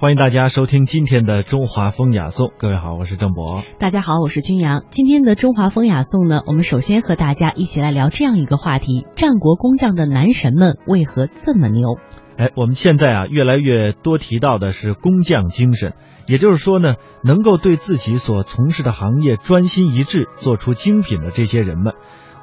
欢迎大家收听今天的中华风雅颂。各位好，我是郑博。大家好，我是君阳。今天的中华风雅颂呢，我们首先和大家一起来聊这样一个话题：战国工匠的男神们为何这么牛？哎，我们现在啊，越来越多提到的是工匠精神，也就是说呢，能够对自己所从事的行业专心一致，做出精品的这些人们。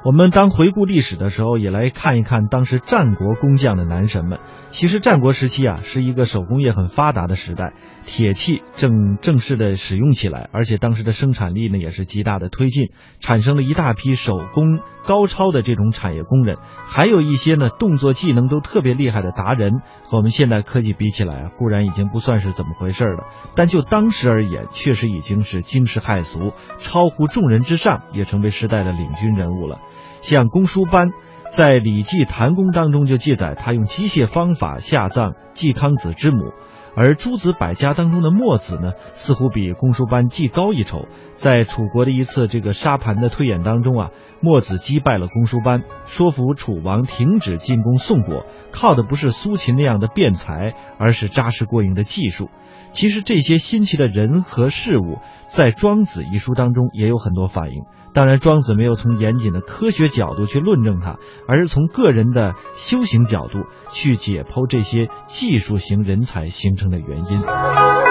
我们当回顾历史的时候，也来看一看当时战国工匠的男神们。其实战国时期啊，是一个手工业很发达的时代，铁器正正式的使用起来，而且当时的生产力呢也是极大的推进，产生了一大批手工高超的这种产业工人，还有一些呢动作技能都特别厉害的达人。和我们现代科技比起来，固然已经不算是怎么回事了，但就当时而言，确实已经是惊世骇俗，超乎众人之上，也成为时代的领军人物了。像公输班，在《礼记谭公》当中就记载，他用机械方法下葬季康子之母。而诸子百家当中的墨子呢，似乎比公输班技高一筹。在楚国的一次这个沙盘的推演当中啊，墨子击败了公输班，说服楚王停止进攻宋国，靠的不是苏秦那样的辩才，而是扎实过硬的技术。其实这些新奇的人和事物，在《庄子》一书当中也有很多反映。当然，庄子没有从严谨的科学角度去论证它，而是从个人的修行角度去解剖这些技术型人才形成的原因。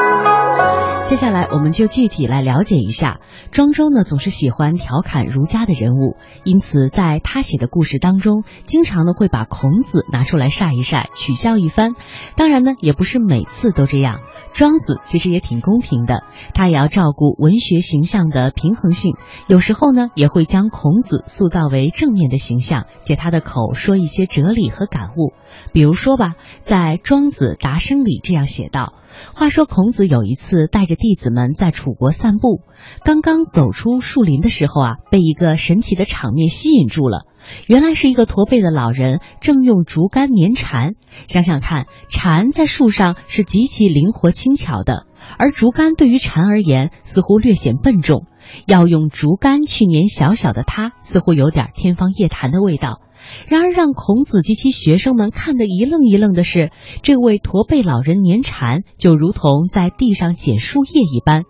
接下来，我们就具体来了解一下庄周呢，总是喜欢调侃儒家的人物，因此在他写的故事当中，经常呢会把孔子拿出来晒一晒，取笑一番。当然呢，也不是每次都这样。庄子其实也挺公平的，他也要照顾文学形象的平衡性，有时候呢也会将孔子塑造为正面的形象，借他的口说一些哲理和感悟。比如说吧，在《庄子达生里》这样写道。话说孔子有一次带着弟子们在楚国散步，刚刚走出树林的时候啊，被一个神奇的场面吸引住了。原来是一个驼背的老人正用竹竿粘蝉。想想看，蝉在树上是极其灵活轻巧的，而竹竿对于蝉而言似乎略显笨重。要用竹竿去粘小小的它，似乎有点天方夜谭的味道。然而，让孔子及其学生们看得一愣一愣的是，这位驼背老人粘蝉，就如同在地上捡树叶一般。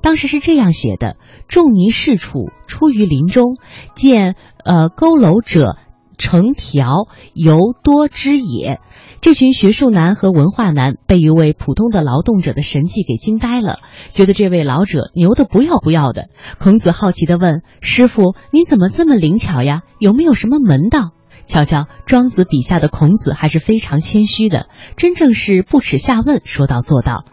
当时是这样写的：“仲尼士楚，出于林中，见呃佝偻者成条，犹多之也。”这群学术男和文化男被一位普通的劳动者的神迹给惊呆了，觉得这位老者牛的不要不要的。孔子好奇地问：“师傅，您怎么这么灵巧呀？有没有什么门道？”瞧瞧，庄子笔下的孔子还是非常谦虚的，真正是不耻下问，说到做到。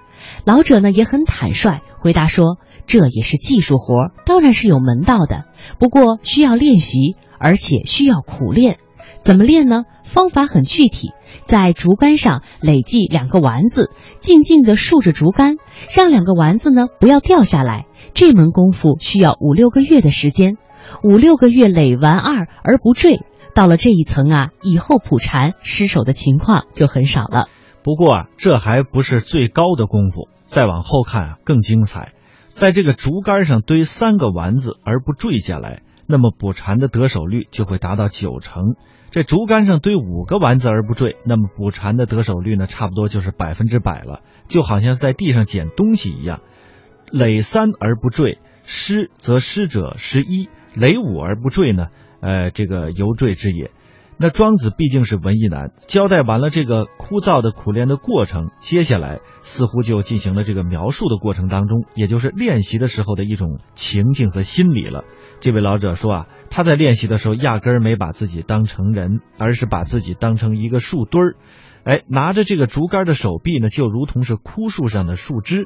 老者呢也很坦率，回答说：“这也是技术活，当然是有门道的，不过需要练习，而且需要苦练。怎么练呢？方法很具体，在竹竿上累计两个丸子，静静地竖着竹竿，让两个丸子呢不要掉下来。这门功夫需要五六个月的时间，五六个月累完二而不坠。”到了这一层啊，以后捕蝉失手的情况就很少了。不过啊，这还不是最高的功夫，再往后看啊更精彩。在这个竹竿上堆三个丸子而不坠下来，那么捕蝉的得手率就会达到九成。这竹竿上堆五个丸子而不坠，那么捕蝉的得手率呢，差不多就是百分之百了。就好像在地上捡东西一样，垒三而不坠，失则失者十一；垒五而不坠呢？呃，这个游坠之也。那庄子毕竟是文艺男，交代完了这个枯燥的苦练的过程，接下来似乎就进行了这个描述的过程当中，也就是练习的时候的一种情境和心理了。这位老者说啊，他在练习的时候压根儿没把自己当成人，而是把自己当成一个树墩儿，哎，拿着这个竹竿的手臂呢，就如同是枯树上的树枝。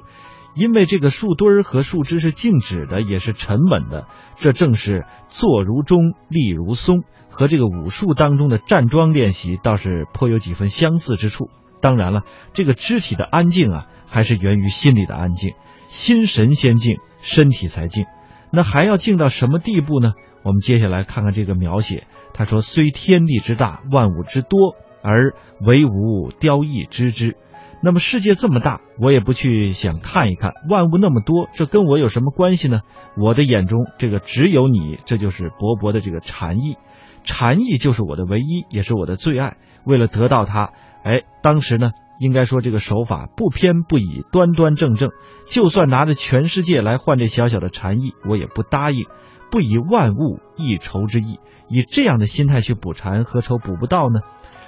因为这个树墩儿和树枝是静止的，也是沉稳的，这正是坐如钟，立如松，和这个武术当中的站桩练习倒是颇有几分相似之处。当然了，这个肢体的安静啊，还是源于心里的安静，心神先静，身体才静。那还要静到什么地步呢？我们接下来看看这个描写。他说：“虽天地之大，万物之多，而唯吾雕翼之之。”那么世界这么大，我也不去想看一看。万物那么多，这跟我有什么关系呢？我的眼中，这个只有你，这就是勃勃的这个禅意。禅意就是我的唯一，也是我的最爱。为了得到它，哎，当时呢，应该说这个手法不偏不倚，端端正正。就算拿着全世界来换这小小的禅意，我也不答应。不以万物一筹之意，以这样的心态去补禅，何愁补不到呢？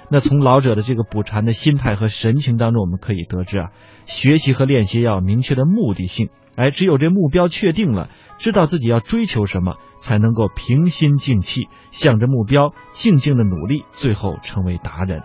那从老者的这个补禅的心态和神情当中，我们可以得知啊，学习和练习要有明确的目的性。哎，只有这目标确定了，知道自己要追求什么，才能够平心静气，向着目标静静的努力，最后成为达人。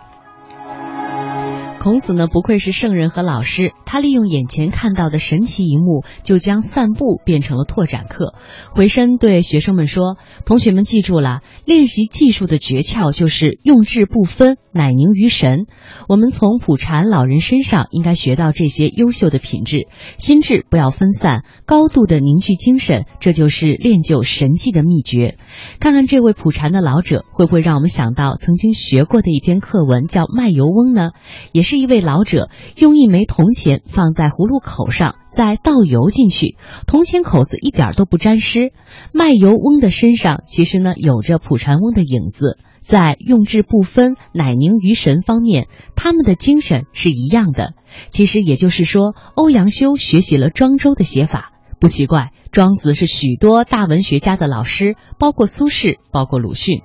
孔子呢，不愧是圣人和老师。他利用眼前看到的神奇一幕，就将散步变成了拓展课。回身对学生们说：“同学们记住了，练习技术的诀窍就是用智不分，乃凝于神。我们从普禅老人身上应该学到这些优秀的品质：心智不要分散，高度的凝聚精神，这就是练就神迹的秘诀。看看这位普禅的老者，会不会让我们想到曾经学过的一篇课文，叫《卖油翁》呢？也是。是一位老者用一枚铜钱放在葫芦口上，再倒油进去，铜钱口子一点都不沾湿。卖油翁的身上其实呢有着普禅翁的影子，在用智不分、乃凝于神方面，他们的精神是一样的。其实也就是说，欧阳修学习了庄周的写法，不奇怪。庄子是许多大文学家的老师，包括苏轼，包括鲁迅。